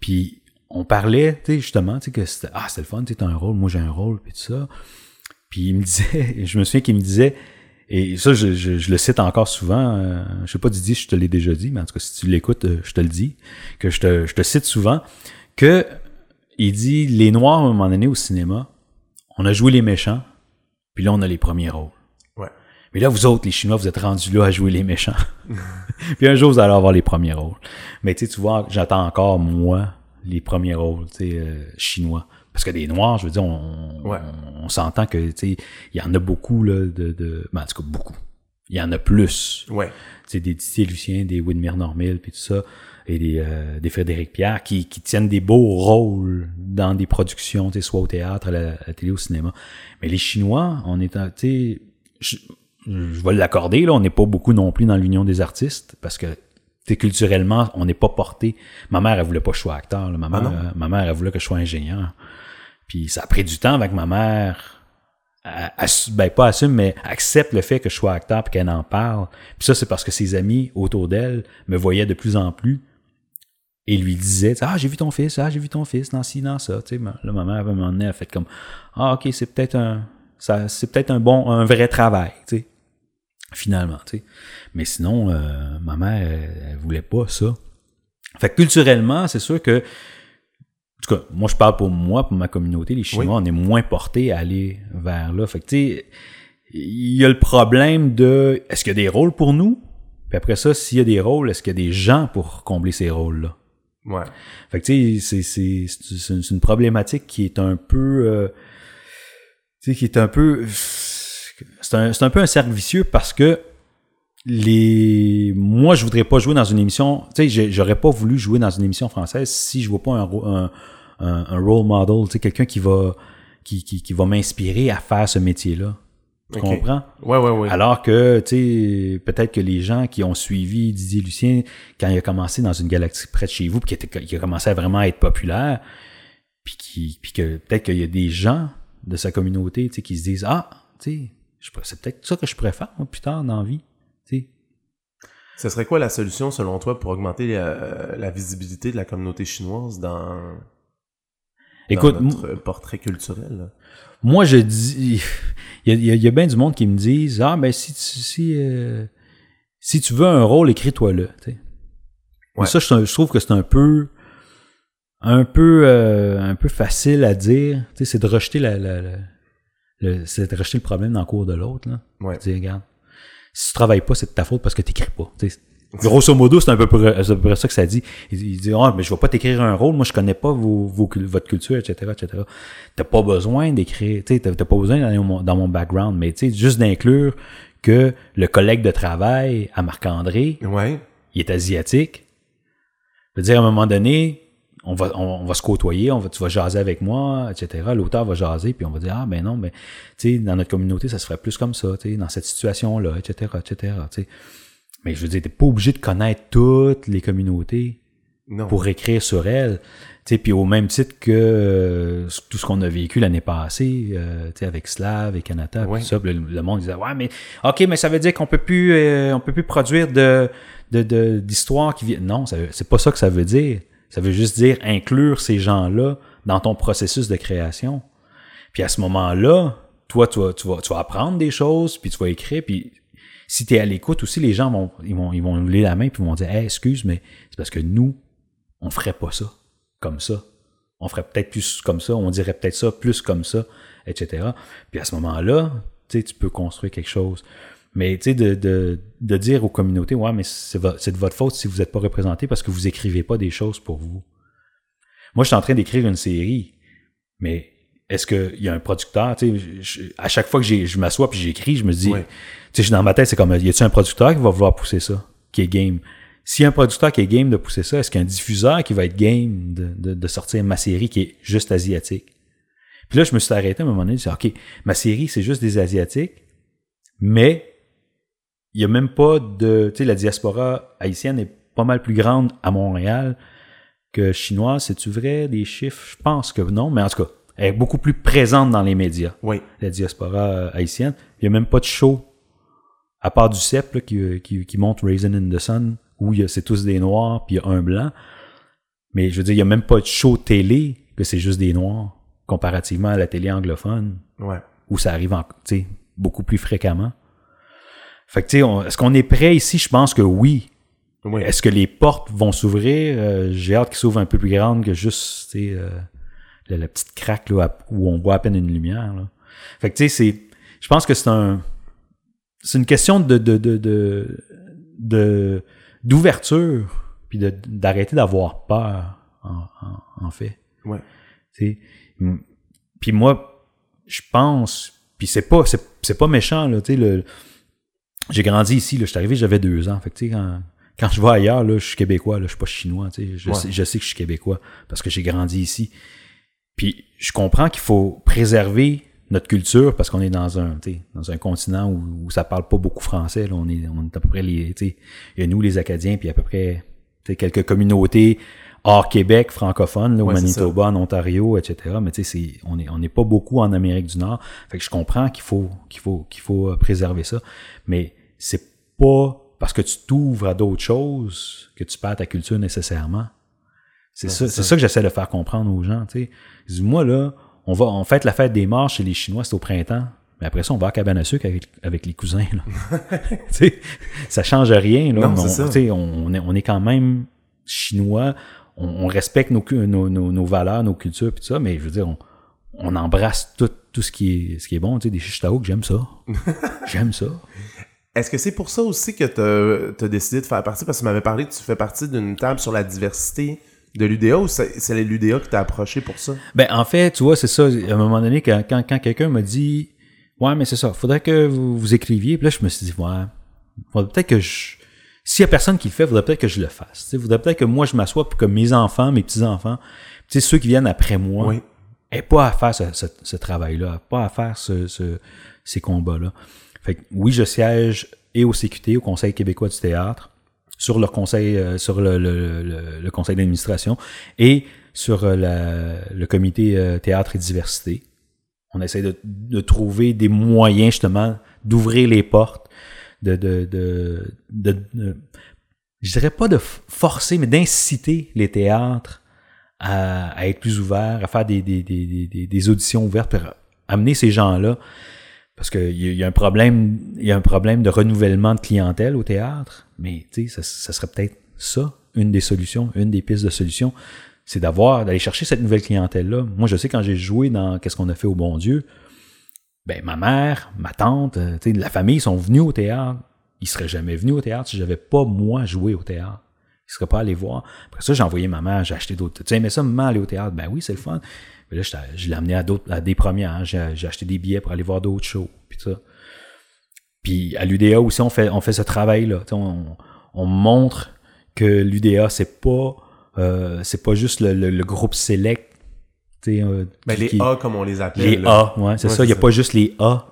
Puis on parlait, tu sais, justement, tu sais, que c'était, ah, c'était le fun, tu sais, un rôle, moi j'ai un rôle, puis tout ça. Puis il me disait, je me souviens qu'il me disait, et ça, je, je, je le cite encore souvent, euh, je sais pas Didier, je te l'ai déjà dit, mais en tout cas, si tu l'écoutes, euh, je te le dis, que je te, je te cite souvent, que il dit, les Noirs, à un moment donné, au cinéma, on a joué les méchants, puis là, on a les premiers rôles. Ouais. Mais là, vous autres, les Chinois, vous êtes rendus là à jouer les méchants. puis un jour, vous allez avoir les premiers rôles. Mais tu sais, tu vois, j'attends encore, moi, les premiers rôles, tu sais, euh, chinois. Parce que des Noirs, je veux dire, on, Ouais. on, on s'entend que, tu sais, il y en a beaucoup, là, de, de... Ben, en tout cas, beaucoup. Il y en a plus. Ouais. Tu sais, des Didier Lucien, des Widmer Normil, puis tout ça, et des, euh, des Frédéric Pierre, qui, qui tiennent des beaux rôles dans des productions, soit au théâtre, à la, à la télé, au cinéma. Mais les Chinois, on est, tu sais, je, je vais l'accorder, là, on n'est pas beaucoup non plus dans l'union des artistes, parce que, culturellement, on n'est pas porté. Ma mère, elle voulait pas que je sois acteur, là. Ma Ah mère, euh, ma mère, elle voulait que je sois ingénieur. Puis ça a pris du temps avec ma mère assu- ben pas assume, mais accepte le fait que je sois acteur puis qu'elle en parle. Puis ça, c'est parce que ses amis autour d'elle me voyaient de plus en plus et lui disaient Ah, j'ai vu ton fils, ah, j'ai vu ton fils dans ci, dans ça. Tu sais, ma- là, ma mère, à un moment donné, elle a fait comme Ah, ok, c'est peut-être un. Ça, c'est peut-être un bon, un vrai travail, tu sais. Finalement, tu sais. Mais sinon, euh, ma mère, elle, elle voulait pas ça. Fait que culturellement, c'est sûr que en tout cas, moi, je parle pour moi, pour ma communauté. Les Chinois, on est moins portés à aller vers là. Fait que, tu sais, il y a le problème de est-ce qu'il y a des rôles pour nous? Puis après ça, s'il y a des rôles, est-ce qu'il y a des gens pour combler ces rôles-là? Ouais. Fait que, tu sais, c'est- c'est c'est une, problématique qui est un peu. euh, tu sais, qui est un peu. C'est un, un peu un cercle vicieux parce que les moi je voudrais pas jouer dans une émission tu sais j'aurais pas voulu jouer dans une émission française si je vois pas un un, un, un role model tu sais quelqu'un qui va qui, qui, qui va m'inspirer à faire ce métier là tu comprends? Ouais, ouais, ouais. alors que tu sais peut-être que les gens qui ont suivi Didier Lucien quand il a commencé dans une galaxie près de chez vous puis qui, a commencé à vraiment être populaire puis qui puis que peut-être qu'il y a des gens de sa communauté tu sais qui se disent ah tu sais C'est peut-être ça que je pourrais faire, moi, plus tard dans la vie. tu sais. Ce serait quoi la solution, selon toi, pour augmenter la, la visibilité de la communauté chinoise dans, Écoute, dans notre portrait culturel? Moi, je dis, il y a, y bien du monde qui me disent, ah, ben, si tu, si, euh, si tu veux un rôle, écris-toi-le, tu Ouais. Ça, je, je trouve que c'est un peu, un peu, euh, un peu facile à dire, tu c'est de rejeter la, la- la- le, c'est de rejeter le problème dans le cours de l'autre, là. Ouais. Dire, regarde, si tu travailles pas, c'est de ta faute parce que pas, tu sais. Grosso modo, c'est un peu près, à peu près ça que ça dit. Il, il dit, ah, mais je vais pas t'écrire un rôle, moi je connais pas vos, vos votre culture, etc., etc. T'as pas besoin d'écrire, tu t'as pas besoin d'aller dans mon, dans mon background, mais tu sais, juste d'inclure que le collègue de travail à Marc-André, Ouais. il est asiatique. Je veux dire, à un moment donné, on va, on, on va se côtoyer, on va, tu vas jaser avec moi, etc. L'auteur va jaser, puis on va dire, ah, ben non, mais, tu sais, dans notre communauté, ça se ferait plus comme ça, tu sais, dans cette situation-là, etc., etc., tu sais. Mais je veux dire, t'es pas obligé de connaître toutes les communautés Non. pour écrire sur elles. Puis au même titre que euh, tout ce qu'on a vécu l'année passée, euh, avec Slav et Kanata, Ouais. tout ça, le, le monde disait ouais mais ok mais ça veut dire qu'on peut plus euh, on peut plus produire de de de- d'histoires qui viennent. Non, c'est pas ça que ça veut dire. Ça veut juste dire inclure ces gens-là dans ton processus de création. Puis à ce moment-là, toi tu vas tu vas tu vas apprendre des choses, puis tu vas écrire, puis si tu à l'écoute aussi, les gens vont ils vont ils vont lever la main puis vont dire hey, excuse mais c'est parce que nous on ferait pas ça comme ça. On ferait peut-être plus comme ça, on dirait peut-être ça plus comme ça, etc. Puis à ce moment-là, tu peux construire quelque chose. Mais tu de, de, de dire aux communautés, ouais, mais c'est de votre faute si vous n'êtes pas représenté parce que vous écrivez pas des choses pour vous. Moi, je suis en train d'écrire une série, mais est-ce qu'il y a un producteur, tu sais, je- je- à chaque fois que je m'assois puis j'écris, je me dis, tu sais, je suis dans ma tête, c'est comme, y a-t-il un producteur qui va vouloir pousser ça, qui est game? S'il y a un producteur qui est game de pousser ça, est-ce qu'il y a un diffuseur qui va être game de, de, de sortir ma série qui est juste asiatique? Puis là, je me suis arrêté à un moment donné, je me suis dit, OK, ma série, c'est juste des Asiatiques, mais il y a même pas de, tu sais, la diaspora haïtienne est pas mal plus grande à Montréal que chinoise. C'est-tu vrai, des chiffres? Je pense que non, mais en tout cas, elle est beaucoup plus présente dans les médias Oui. la diaspora euh, haïtienne. Il n'y a même pas de show, à part du CEP là, qui, euh, qui, qui monte Raisin in the Sun, où il y a- c'est tous des noirs, puis il y a un blanc. Mais je veux dire, il n'y a même pas de show télé que c'est juste des noirs, comparativement à la télé anglophone, Ouais. où ça arrive en, beaucoup plus fréquemment. Fait que, tu sais, est-ce qu'on est prêt ici? Je pense que oui. Oui. Est-ce que les portes vont s'ouvrir? Euh, J'ai hâte qu'ils s'ouvrent un peu plus grandes que juste tu sais, euh, la, la petite craque là, où on voit à peine une lumière. Là. Fait que tu sais, c'est. Je pense que c'est un. C'est une question de de de de d'ouverture puis de- d'arrêter d'avoir peur en, en, en fait. Ouais. Tu sais, mm, Puis moi, je pense, puis c'est pas c'est, c'est pas méchant là, tu sais le j'ai grandi ici là, je suis arrivé, j'avais deux ans, fait que tu sais quand quand je vais ailleurs là, je suis québécois là, je suis pas chinois, tu sais, je, Ouais. sais, je sais que je suis québécois parce que j'ai grandi ici. Puis je comprends qu'il faut préserver notre culture parce qu'on est dans un dans un continent où, où ça parle pas beaucoup français là, on est on est à peu près les il y a nous les acadiens puis à peu près quelques communautés hors Québec francophones là, au Ouais, ça. Manitoba, en Ontario, etc. Mais tu sais, c'est- on est on n'est pas beaucoup en Amérique du Nord. Fait que je comprends qu'il faut qu'il faut qu'il faut euh, préserver ça, mais c'est pas parce que tu t'ouvres à d'autres choses que tu perds ta culture nécessairement. C'est ça, ça. ça que j'essaie de faire comprendre aux gens. Tu sais, moi là, on va on fête la fête des morts chez les Chinois, c'est au printemps. Mais après ça, on va à cabane à sucre avec, avec les cousins. Là. ça change rien. Là, Non, on, ça. tu sais, on, est, on est quand même chinois. On, on respecte nos, nos, nos, nos valeurs, nos cultures, puis tout ça. Mais je veux dire, on, on embrasse tout, tout ce qui est ce qui est bon. Tu sais, des chichtaouk, j'aime ça. j'aime ça. Est-ce que c'est pour ça aussi que tu as décidé de faire partie? Parce que tu m'avais parlé que tu fais partie d'une table sur la diversité de l'UDA ou c'est l'UDA qui t'a approché pour ça? Ben, en fait, tu vois, c'est ça. À un moment donné, quand, quand, quand quelqu'un m'a dit Ouais, mais c'est ça, faudrait que vous, vous écriviez. Puis là, je me suis dit, ouais, faudrait peut-être que je. S'il y a personne qui le fait, faudrait peut-être que je le fasse. Tu sais, faudrait peut-être que moi, je m'assoie pour que mes enfants, mes petits-enfants, tu sais, ceux qui viennent après moi, Oui. aient pas à faire ce, ce- ce travail-là, pas à faire ce, ce- ces combats-là. Fait que oui, je siège et au CQT, au Conseil québécois du théâtre, sur le conseil, euh, sur le, conseil d'administration et sur euh, le comité euh, théâtre et diversité. On essaie de, trouver des moyens, justement, d'ouvrir les portes, de, de, de, je dirais pas de forcer, mais d'inciter les théâtres à, être plus ouverts, à faire des, des auditions ouvertes, pour amener ces gens-là. Parce qu'il y, y a un problème, il y a un problème de renouvellement de clientèle au théâtre, mais ça, ça serait peut-être ça, une des solutions, une des pistes de solution, c'est d'avoir, d'aller chercher cette nouvelle clientèle-là. Moi, je sais quand j'ai joué dans Qu'est-ce qu'on a fait au bon Dieu, ben ma mère, ma tante, euh, la famille sont venus au théâtre. Ils seraient jamais venus au théâtre si j'avais pas moi joué au théâtre. Ils seraient pas allés voir. Après ça, j'ai envoyé ma mère, j'ai acheté d'autres. Tu sais, mais ça, maman, aller au théâtre, ben oui, c'est le fun. Mais là, je l'ai amené à à des premières. hein. J'ai, acheté des billets pour aller voir d'autres shows, puis ça. Puis à l'UDA aussi, on fait, on fait ce travail-là. On, on montre que l'UDA, c'est pas, euh, c'est pas juste le, le- le groupe select. euh, Ben, les qui- A, comme on les appelle. les là. A, ouais, c'est Ouais, ça. Il n'y a pas juste les A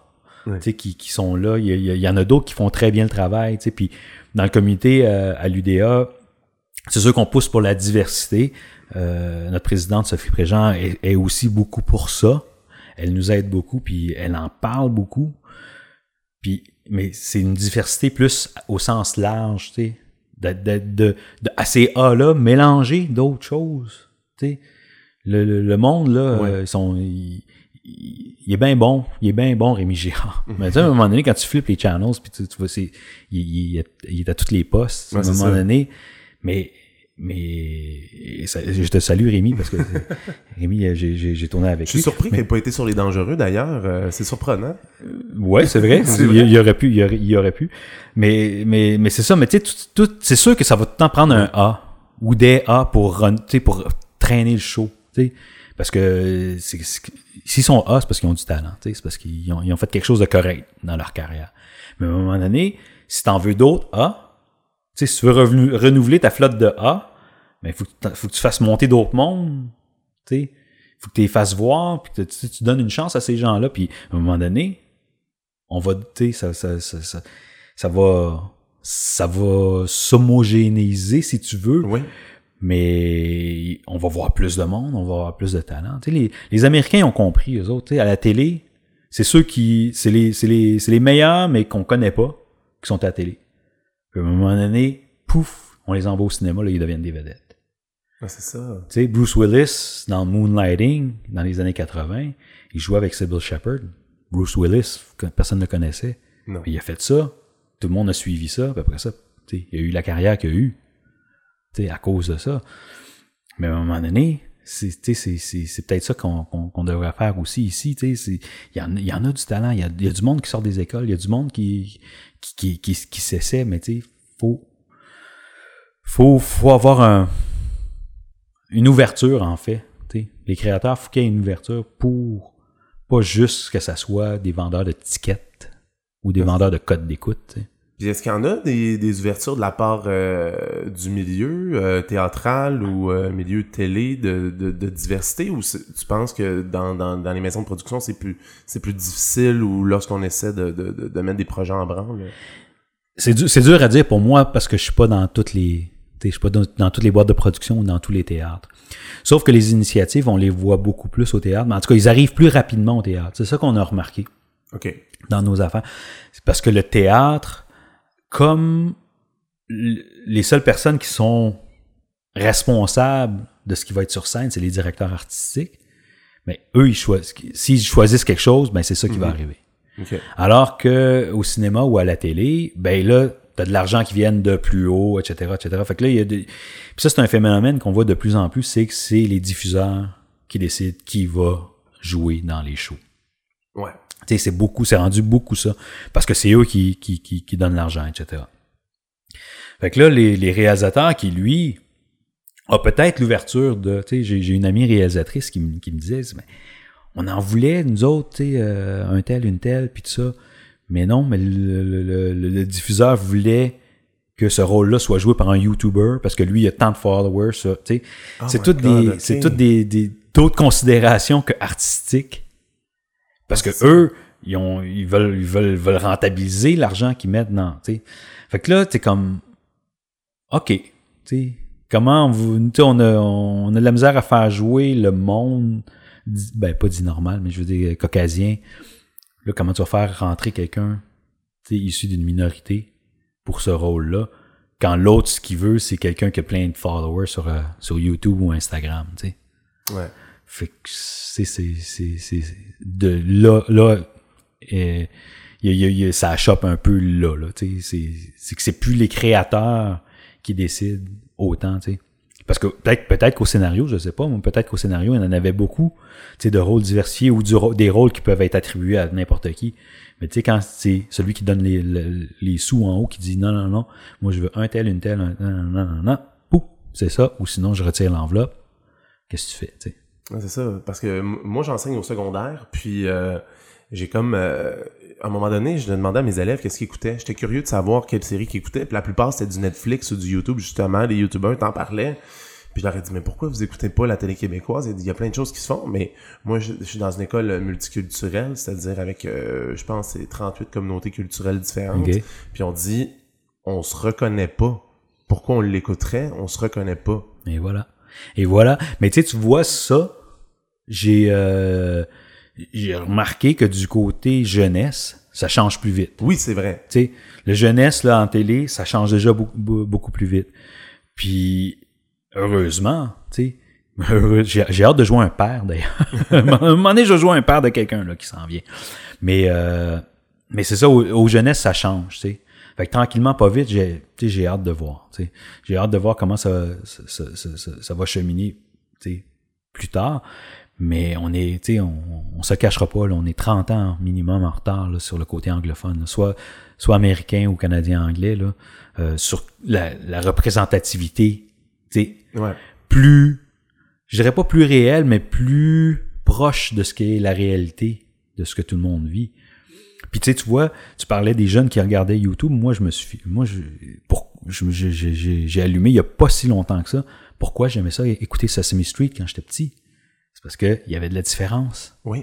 Ouais. qui, qui sont là. Il y, y en a d'autres qui font très bien le travail. Puis dans le comité euh, à l'UDA, c'est sûr qu'on pousse pour la diversité. Euh, notre présidente Sophie Préjean est, est aussi beaucoup pour ça. Elle nous aide beaucoup, puis elle en parle beaucoup. Puis, mais c'est une diversité plus au sens large, tu sais. De, de, de, de- à ces A-là, mélanger d'autres choses. Tu sais. Le, le, le monde, là, Ouais. euh, ils sont. il, il est bien bon, il est bien bon, Rémi Girard. Mais tu sais, à un moment donné, quand tu flippes les channels, puis tu, tu vois, c'est, il, il est- il est à toutes les postes, à un moment ça. donné. Mais, mais ça- je te salue, Rémi, parce que Rémi, euh, j'ai, tourné avec Je suis lui. surpris qu'il n'ait pas été sur les dangereux, d'ailleurs. Euh, c'est surprenant. Ouais, c'est vrai. Il, vrai. il y aurait pu, il y aurait, il y aurait pu. Mais, mais, mais c'est ça. Mais tu sais, c'est sûr que ça va tout le temps prendre un A ou des A pour run, pour traîner le show. tu sais. Parce que s'ils sont A, c'est parce qu'ils ont du talent. tu sais, C'est parce qu'ils ont, ils ont fait quelque chose de correct dans leur carrière. Mais à un moment donné, si t'en veux d'autres A, sais, si tu veux revenu- renouveler ta flotte de A, mais il faut, faut que tu fasses monter d'autres mondes. Tu sais, faut que tu les fasses voir, puis que tu, tu- donnes une chance à ces gens-là, puis à un moment donné, on va, tu sais, ça, ça, ça, ça, ça va, ça va s'homogénéiser si tu veux, Oui. mais on va voir plus de monde, on va avoir plus de talent. Tu sais, les, les Américains ont compris, eux autres, tu sais, à la télé, c'est ceux qui, c'est les, c'est les, c'est les meilleurs, mais qu'on connaît pas, qui sont à la télé. Puis à un moment donné, pouf, on les envoie au cinéma, là, ils deviennent des vedettes. Ah, c'est ça. Tu sais, Bruce Willis, dans Moonlighting, dans les années 80, il jouait avec Sybil Shepherd. Bruce Willis, que personne ne connaissait. Non. Il a fait ça. Tout le monde a suivi ça. Puis après ça, tu sais, il a eu la carrière qu'il a eue. Tu sais, à cause de ça. Mais à un moment donné, c'est, tu sais, c'est, c'est, c'est peut-être ça qu'on, devrait faire aussi ici. tu sais, c'est- Il y, en, il y en a du talent. Il y a, il y a du monde qui sort des écoles. Il y a du monde qui, qui, qui, qui, qui s'essaie. Mais tu sais, faut, faut, faut avoir un, une ouverture, en fait. tu sais. Les créateurs, faut qu'il y ait une ouverture pour pas juste que ça soit des vendeurs de tickets ou des vendeurs de codes d'écoute. Puis est-ce qu'il y en a des, des ouvertures de la part euh, du milieu euh, théâtral ou euh, milieu télé de, de, de diversité? Ou tu penses que dans, dans, dans les maisons de production c'est plus c'est plus difficile ou lorsqu'on essaie de, de, de, de mettre des projets en branle? C'est dur, c'est dur à dire pour moi parce que je suis pas dans toutes les, je suis pas dans, dans toutes les boîtes de production ou dans tous les théâtres. Sauf que les initiatives, on les voit beaucoup plus au théâtre. Mais en tout cas, ils arrivent plus rapidement au théâtre. C'est ça qu'on a remarqué OK. dans nos affaires. C'est parce que le théâtre, comme les seules personnes qui sont responsables de ce qui va être sur scène, c'est les directeurs artistiques. Mais eux, ils choisissent. S'ils choisissent quelque chose, ben c'est ça qui va arriver. OK. Alors que au cinéma ou à la télé, ben là, t'as de l'argent qui vient de plus haut, etc., etc. Fait que là, il y a des... Puis ça, c'est un phénomène qu'on voit de plus en plus, c'est que c'est les diffuseurs qui décident qui va jouer dans les shows. Ouais. C'est beaucoup, c'est rendu beaucoup ça. Parce que c'est eux qui, qui, qui, qui donnent l'argent, etc. Fait que là, les, les réalisateurs qui, lui, ont peut-être l'ouverture de, tu sais, j'ai, une amie réalisatrice qui, me- qui me disait, mais on en voulait, nous autres, tu sais, euh, un tel, une telle, puis tout ça. Mais non, mais le, le, le- le- diffuseur voulait que ce rôle-là soit joué par un YouTuber parce que lui, il a tant de followers, ça, tu sais. Oh c'est toutes des, c'est toutes des, des- d'autres considérations que artistiques. Parce que eux, ils ont, ils veulent, ils veulent, veulent rentabiliser l'argent qu'ils mettent dans, tu sais. Fait que là, t'es comme, OK, tu sais, comment vous, on a, on a de la misère à faire jouer le monde ben pas dit normal, mais je veux dire caucasien, là, comment tu vas faire rentrer quelqu'un issu d'une minorité pour ce rôle-là, quand l'autre, ce qu'il veut, c'est quelqu'un qui a plein de followers sur, euh, sur YouTube ou Instagram, tu sais. Ouais. Fait que c'est, c'est, c'est, c'est, de là, là, euh, y a- y a- ça chope un peu là, là. C'est, c'est que c'est plus les créateurs qui décident autant, tu sais. Parce que peut-être, peut-être qu'au scénario, je sais pas, mais peut-être qu'au scénario, il y en avait beaucoup, tu sais, de rôles diversifiés ou des rôles qui peuvent être attribués à n'importe qui. Mais tu sais, quand c'est celui qui donne les, les, sous en haut qui dit non, non, non, moi je veux un tel, une telle, un, non, non, non, non, c'est ça, ou sinon je retire l'enveloppe. Qu'est-ce que tu fais? Ouais, c'est ça, parce que moi j'enseigne au secondaire, puis euh, j'ai comme euh, à un moment donné, je demandais à mes élèves qu'est-ce qu'ils écoutaient. J'étais curieux de savoir quelle série qu'ils écoutaient. Puis la plupart c'était du Netflix ou du YouTube justement. Les YouTubeurs t'en parlaient. Puis je leur ai dit mais pourquoi vous écoutez pas la télé québécoise? Il y a plein de choses qui se font. Mais moi je, je suis dans une école multiculturelle, c'est-à-dire avec euh, je pense c'est 38 communautés culturelles différentes. Ok. Puis on dit on se reconnaît pas. Pourquoi on l'écouterait? On se reconnaît pas. Et voilà. Et voilà. Mais tu sais, tu vois ça, j'ai euh, j'ai remarqué que du côté jeunesse, ça change plus vite. Oui c'est vrai. Tu sais, le jeunesse là en télé, ça change déjà beaucoup, plus vite. Puis heureusement, tu sais, heureux- j'ai hâte de jouer un père d'ailleurs. à un moment donné, je jouer un père de quelqu'un là qui s'en vient. Mais euh, mais c'est ça, aux, aux jeunesses, ça change, tu sais. Fait que tranquillement, pas vite, j'ai tu sais, j'ai hâte de voir. tu sais. J'ai hâte de voir comment ça, ça, ça, ça- ça- va cheminer tu sais, plus tard. Mais on est, tu sais, on, on se cachera pas, là, on est 30 ans minimum en retard là, sur le côté anglophone, là. soit, soit américain ou canadien anglais, là, euh, sur la, la représentativité, tu sais, Ouais. plus, je dirais pas plus réelle, mais plus proche de ce qu'est la réalité, de ce que tout le monde vit. Puis tu sais, tu vois, tu parlais des jeunes qui regardaient YouTube. Moi, je me suis, moi, je, pour, j'ai j'ai allumé il y a pas si longtemps que ça. Pourquoi j'aimais ça? Écouter Sesame Street quand j'étais petit C'est parce que il y avait de la différence. Oui.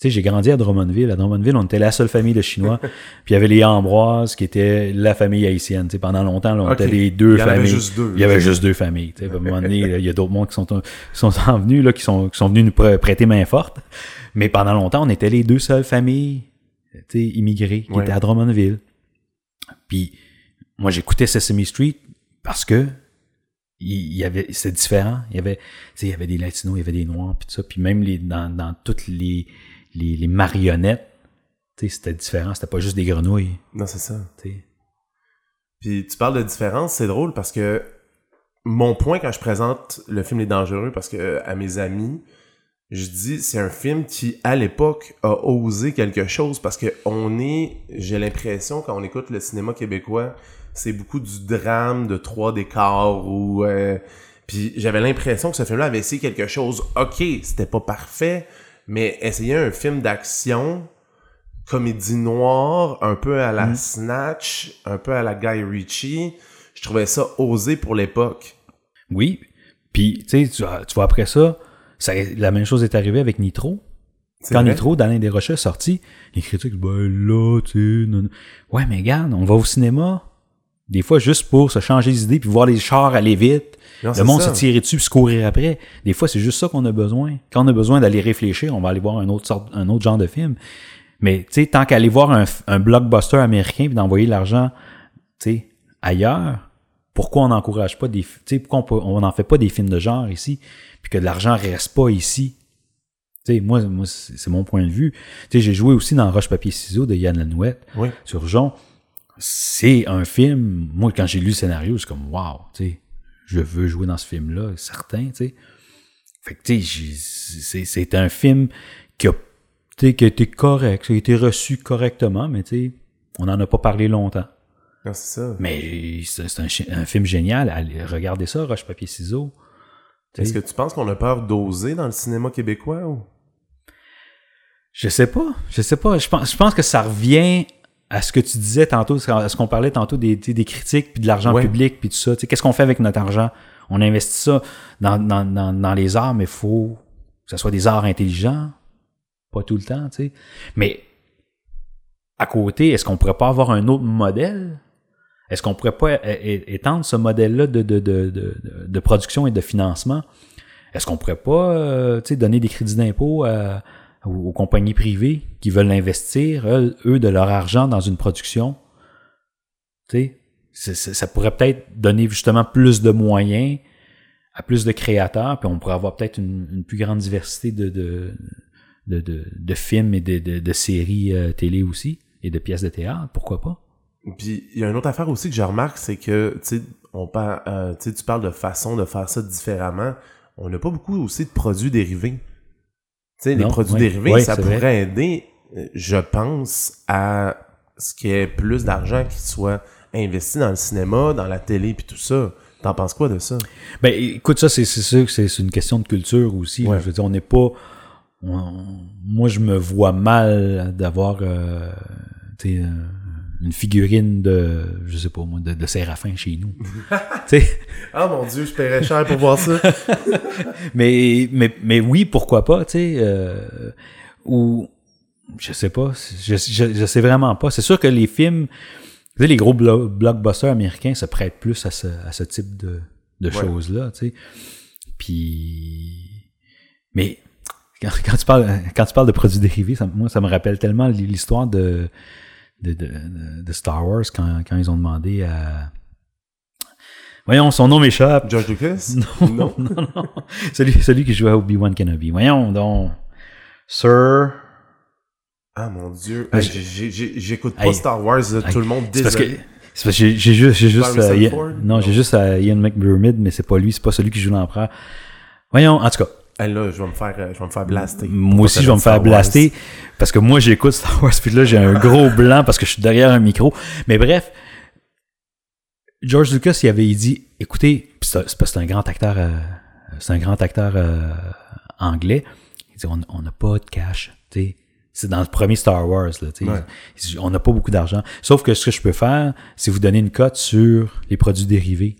Tu sais, j'ai grandi à Drummondville. À Drummondville, on était la seule famille de Chinois. puis il y avait les Ambroises qui étaient la famille haïtienne. Tu sais, pendant longtemps, là, on était les deux Il y avait familles. juste deux, Il y avait juste deux familles. Tu sais, à un moment donné, là, il y a d'autres mondes qui sont, qui sont en venus, là, qui sont, qui sont venus nous pr- prêter main forte. Mais pendant longtemps, on était les deux seules familles, immigrées qui Ouais. étaient à Drummondville. Puis, moi, j'écoutais Sesame Street parce que il y avait c'était différent il y avait il y avait des latinos il y avait des noirs puis tout ça puis même les dans, dans toutes les, les les marionnettes c'était différent c'était pas juste des grenouilles Non c'est ça. Puis tu parles de différence, c'est drôle parce que mon point quand je présente le film Les Dangereux, parce que euh, à mes amis, je dis c'est un film qui à l'époque a osé quelque chose parce que on est, j'ai l'impression quand on écoute le cinéma québécois, c'est beaucoup du drame de trois décors ou euh, puis j'avais l'impression que ce film-là avait essayé quelque chose. Ok, c'était pas parfait, mais essayer un film d'action comédie noire, un peu à la Snatch, un peu à la Guy Ritchie. Je trouvais ça osé pour l'époque. oui puis tu sais tu vois après ça, ça la même chose est arrivée avec Nitro quand vrai? Nitro d'Alain Desrochers est sorti les critiques ben là tu sais ouais mais regarde on va au cinéma des fois juste pour se changer d'idée puis voir les chars aller vite Non, Le monde ça. se tirer dessus puis se courir après. Des fois, c'est juste ça qu'on a besoin. Quand on a besoin d'aller réfléchir, on va aller voir un autre sorte, un autre genre de film. Mais tu sais, tant qu'aller voir un, un blockbuster américain puis d'envoyer l'argent, tu sais, ailleurs, pourquoi on n'encourage pas des, pourquoi on n'en fait pas des films de genre ici, puis que de l'argent reste pas ici. Moi, moi c'est mon point de vue. J'ai joué aussi dans Roche papier ciseaux de Yann Lanouette Oui. sur Jean. C'est un film. Moi, quand j'ai lu le scénario, c'est comme wow, je veux jouer dans ce film-là, certain, tu sais. Fait que tu sais, j'ai- c'est c'est un film qui a, tu sais, qui a été correct, qui a été reçu correctement, mais tu sais, on n'en a pas parlé longtemps. Non, c'est ça. Mais c'est un, film génial. Allez, regardez ça, Roche papier ciseaux. Est-ce que tu penses qu'on a peur d'oser dans le cinéma québécois ou? Je sais pas. Je sais pas. Je pense, je pense que ça revient à ce que tu disais tantôt, à ce qu'on parlait tantôt des, des critiques, puis de l'argent Ouais. public, puis tout ça. Tu sais, Qu'est-ce qu'on fait avec notre argent? On investit ça dans, dans, dans, dans les arts, mais il faut que ce soit des arts intelligents. Pas tout le temps, tu sais. Mais à côté, est-ce qu'on pourrait pas avoir un autre modèle? Est-ce qu'on pourrait pas étendre ce modèle-là de, de, de, de, production et de financement? Est-ce qu'on pourrait pas euh, donner des crédits d'impôt aux, compagnies privées qui veulent investir, eux, de leur argent dans une production? Tu sais, c'est- c'est- ça pourrait peut-être donner justement plus de moyens à plus de créateurs, puis on pourrait avoir peut-être une, plus grande diversité de, de, de, films et de séries euh, télé aussi, et de pièces de théâtre, pourquoi pas? Puis il y a une autre affaire aussi que je remarque, c'est que tu par- euh, tu sais, tu parles de façon de faire ça différemment. On n'a pas beaucoup aussi de produits dérivés. Tu sais, les produits dérivés, ça pourrait vrai. aider, euh, je pense, à ce qu'il y ait plus d'argent qui soit investi dans le cinéma, dans la télé, puis tout ça. T'en penses quoi de ça? Ben, écoute, ça, c'est sûr que c'est une question de culture aussi. là. Je veux dire, on n'est pas. on- moi, je me vois mal d'avoir euh, euh, une figurine de, je sais pas moi, de, de Séraphin chez nous. Ah mon dieu, je paierais cher pour voir ça. mais, mais, mais oui, pourquoi pas, tu sais. euh, ou, je sais pas, je, je, je sais vraiment pas. C'est sûr que les films, tu sais, les gros blo- blockbusters américains se prêtent plus à ce, à ce type de, de Ouais. choses-là, tu sais. Puis, mais quand, quand tu parles, quand tu parles de produits dérivés, ça, moi, ça me rappelle tellement l'histoire de, de, de, de Star Wars quand, quand ils ont demandé à, voyons, son nom m'échappe. George Lucas? Non, non, non. Celui, celui qui jouait à Obi-Wan Kenobi. Voyons donc. Sir. Ah mon dieu. Ah, J'écoute pas Hey. Star Wars, tout le monde C'est parce que. désolé. C'est parce que j'ai juste, j'ai juste, euh, Ian- non, j'ai Non. juste euh, Ian McDermott, mais c'est pas lui, c'est pas celui qui joue l'empereur. Voyons, en tout cas, là, je vais me faire, euh, je vais me faire blaster. moi aussi, je vais me faire blaster parce que moi, j'écoute Star Wars, puis là, j'ai un gros blanc parce que je suis derrière un micro. Mais bref, George Lucas, il avait dit, écoutez, c'est parce que c'est un grand acteur, euh, c'est un grand acteur euh, anglais. Il dit, on n'a pas de cash, tu sais. C'est dans le premier Star Wars, là, tu sais. Ouais. Il dit, On n'a pas beaucoup d'argent. Sauf que ce que je peux faire, c'est vous donner une cote sur les produits dérivés.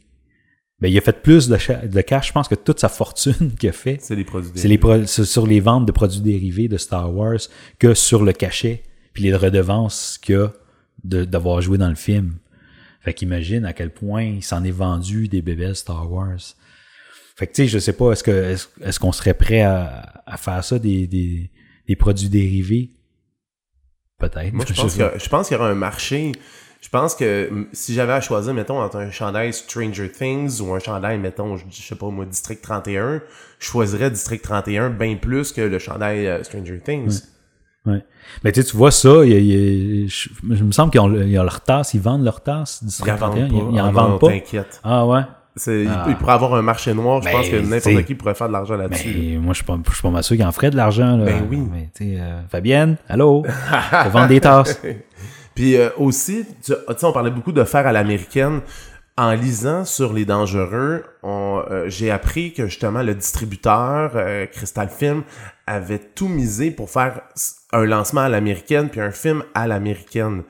Ben, il a fait plus de, cash. Je pense que toute sa fortune qu'il a fait, C'est les produits les sur les ventes de produits dérivés de Star Wars que sur le cachet puis les redevances qu'il y a d'avoir joué dans le film. Fait qu'imagine à quel point il s'en est vendu des bébés Star Wars. Fait que tu sais, je sais pas, est-ce que est-ce qu'on serait prêt à, à faire ça des, des, des produits dérivés? Peut-être. Moi, pense, je pense qu'il y aura un marché. Je pense que si j'avais à choisir, mettons, entre un chandail Stranger Things ou un chandail, mettons, je, je sais pas moi, District 31, je choisirais District 31 bien plus que le chandail euh, Stranger Things. Ouais. Mais tu sais, tu vois ça, il il je, je me semble qu'ils ont, ils ont leur tasse, ils vendent leur tasse, Ils en District vendent 31, pas. ils, ils en Ah non, vendent pas. T'inquiète. Ah ouais? Ah. Il, pourrait avoir un marché noir. Je Ben, pense que n'importe qui pourrait faire de l'argent là-dessus. Mais moi, je suis pas, je suis pas mal sûr qu'il en ferait de l'argent. Là. Ben oui. Mais tu sais, euh, Fabienne, allô? Vendre des tasses. Puis euh, aussi, tu tu sais, on parlait beaucoup de faire à l'américaine. En lisant sur les dangereux, euh, j'ai appris que justement le distributeur euh, Crystal Film avait tout misé pour faire un lancement à l'américaine puis un film à l'américaine.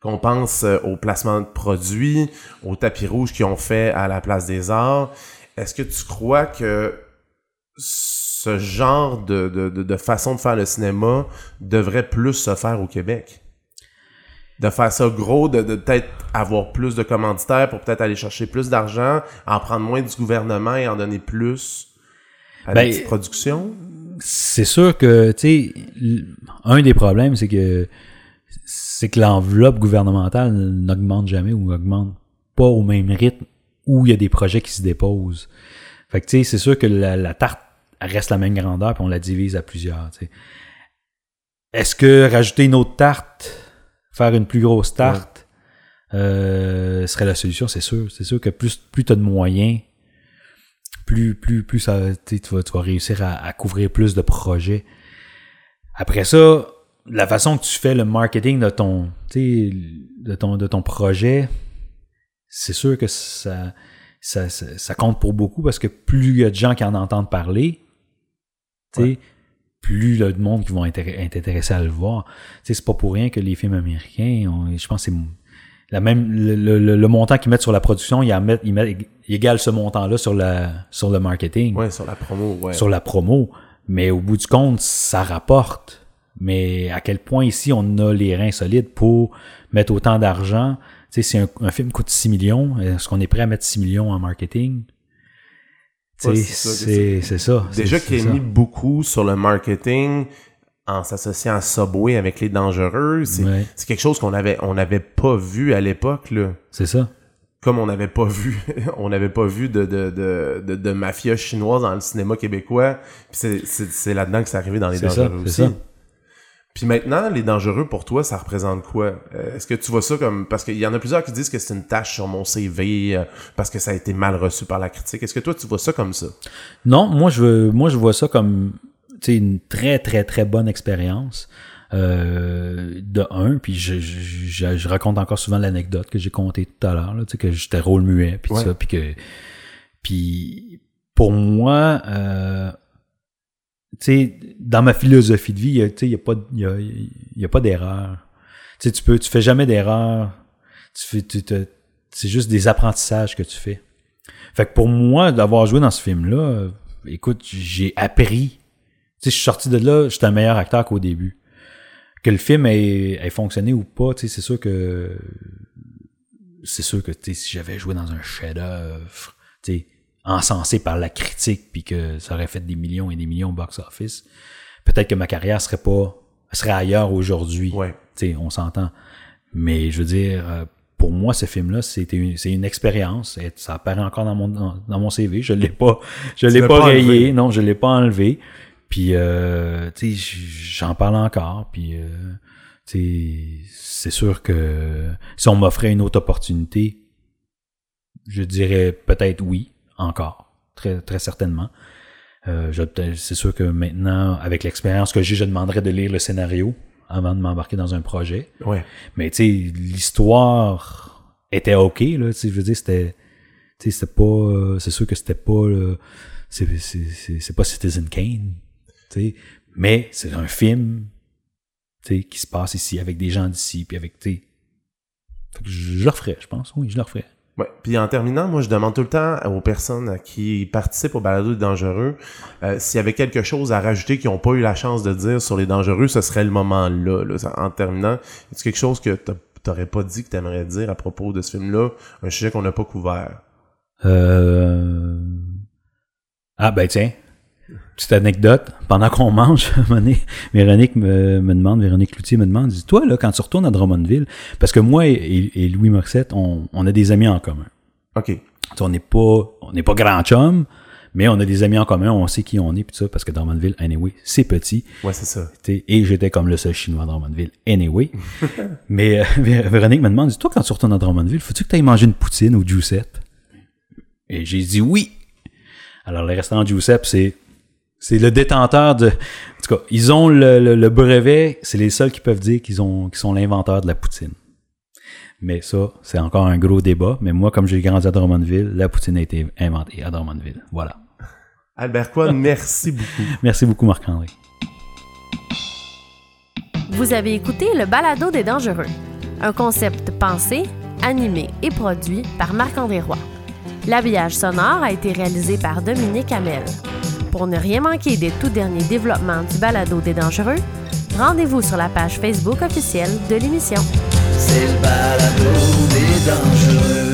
Qu'on pense euh, au placement de produits, au tapis rouge qu'ils ont fait à la Place des Arts. Est-ce que tu crois que ce genre de façon de faire le cinéma devrait plus se faire au Québec? De faire ça gros, de, de peut-être avoir plus de commanditaires pour peut-être aller chercher plus d'argent, en prendre moins du gouvernement et en donner plus à Ben, petites productions. C'est sûr que, tu sais, un des problèmes, c'est que c'est que l'enveloppe gouvernementale n'augmente jamais ou augmente pas au même rythme où il y a des projets qui se déposent. Fait que, tu sais, c'est sûr que la, la tarte reste la même grandeur puis on la divise à plusieurs, tu sais. Est-ce que rajouter une autre tarte, faire une plus grosse tarte, euh, serait la solution? C'est sûr. C'est sûr que plus, plus tu as de moyens, plus, plus, plus ça, tu vas, tu vas réussir à, à couvrir plus de projets. Après ça, la façon que tu fais le marketing de ton, de ton, de ton projet, c'est sûr que ça, ça, ça, ça compte pour beaucoup parce que plus il y a de gens qui en entendent parler, tu sais, Ouais. Plus de monde qui vont être intéressés à le voir. Tu sais, c'est pas pour rien que les films américains, on- je pense que c'est la même le, le- le montant qu'ils mettent sur la production, ils, en mettent, ils, mettent, ils égalent ce montant-là sur la sur le marketing, Ouais, sur la promo, ouais. sur la promo. Mais au bout du compte, ça rapporte. Mais à quel point ici on a les reins solides pour mettre autant d'argent? Tu sais, si un, un film coûte 6 millions, est-ce qu'on est prêt à mettre 6 millions en marketing? Ouais, c'est ça, c'est c'est ça. Déjà qu'il ça. mis beaucoup sur le marketing en s'associant à Subway avec les dangereux, c'est Ouais. c'est quelque chose qu'on avait on n'avait pas vu à l'époque là. C'est ça. Comme on n'avait pas vu on n'avait pas vu de de, de, de de mafia chinoise dans le cinéma québécois. C'est là-dedans que c'est arrivé dans les ça, dangereux aussi. ça. Puis maintenant, les dangereux pour toi, ça représente quoi? Euh, Est-ce que tu vois ça comme... Parce qu'il y en a plusieurs qui disent que c'est une tâche sur mon CV euh, parce que ça a été mal reçu par la critique. Est-ce que toi, tu vois ça comme ça? Non, moi je veux, moi je vois ça comme tu sais, une très très très bonne expérience euh, de un. Puis je, je, je, je raconte encore souvent l'anecdote que j'ai contée tout à l'heure, tu sais, que j'étais rôle muet, puis Ouais. ça, puis que puis pour moi, euh, sais, dans ma philosophie de vie, il y a- pas, y a, y a pas d'erreur. Tu tu peux, tu fais jamais d'erreur. Tu fais, tu c'est juste des apprentissages que tu fais. Fait que pour moi, d'avoir joué dans ce film-là, écoute, j'ai appris. Tu sais, je suis sorti de là, j'étais un meilleur acteur qu'au début. Que le film ait, ait fonctionné ou pas, tu sais, c'est sûr que c'est sûr que tu sais, si j'avais joué dans un chef-d'œuvre, tu sais, encensé par la critique, puis que ça aurait fait des millions et des millions au box-office, peut-être que ma carrière serait pas serait ailleurs aujourd'hui. Ouais. Tu sais, on s'entend. Mais je veux dire, euh, pour moi, ce film-là, c'était une, c'est une expérience. Et ça apparaît encore dans mon, dans, dans mon CV. Je l'ai pas, je l'ai pas pas rayé. Non, je l'ai pas enlevé. Puis, euh, tu sais, j'en parle encore. Puis, euh, tu sais, c'est sûr que si on m'offrait une autre opportunité, je dirais peut-être oui, encore. Très, très certainement. Euh, c'est sûr que maintenant, avec l'expérience que j'ai, je demanderais de lire le scénario avant de m'embarquer dans un projet. Ouais. Mais tu sais, l'histoire était ok là. Je veux dire, c'était, tu sais, c'était pas, euh, c'est sûr que c'était pas, là, c'est, pas Citizen Kane, tu sais, mais c'est un film, tu sais, qui se passe ici avec des gens d'ici, puis avec, tu sais, Fait que je, je le referais, je pense, oui, je le referais. Ouais. Puis en terminant, moi, je demande tout le temps aux personnes qui participent au balado des dangereux euh, s'il y avait quelque chose à rajouter qu'ils n'ont pas eu la chance de dire sur les dangereux, ce serait le moment-là. Là. Ça- En terminant, est-ce quelque chose que t'aurais pas dit que t'aimerais dire à propos de ce film-là, un sujet qu'on n'a pas couvert? Euh... Ah ben tiens, petite anecdote. Pendant qu'on mange, Véronique me, me demande, Véronique Cloutier me demande, dit toi là, quand tu retournes à Drummondville, parce que moi et, et Louis Morissette, on, on a des amis en commun. OK. On n'est pas, on n'est pas grand chum, mais on a des amis en commun, on sait qui on est, puis ça, parce que Drummondville, anyway, c'est petit. Ouais, c'est ça. Et j'étais comme le seul chinois à Drummondville, anyway. Mais euh, Vé- Véronique me demande, toi, quand tu retournes à Drummondville, faut-tu que tu ailles manger une poutine au Giuseppe? Et j'ai dit oui. Alors, le restaurant Giuseppe, c'est, c'est le détenteur de, en tout cas, ils ont le, le- le brevet, c'est les seuls qui peuvent dire qu'ils ont, qu'ils sont l'inventeur de la poutine. Mais ça, c'est encore un gros débat. Mais moi, comme j'ai grandi à Drummondville, la poutine a été inventée à Drummondville. Voilà. Albert Cohen, merci beaucoup. Merci beaucoup, Marc-André. Vous avez écouté le Balado des Dangereux, un concept pensé, animé et produit par Marc-André Roy. L'habillage sonore a été réalisé par Dominique Hamel. Pour ne rien manquer des tout derniers développements du Balado des Dangereux, rendez-vous sur la page Facebook officielle de l'émission. C'est le balado des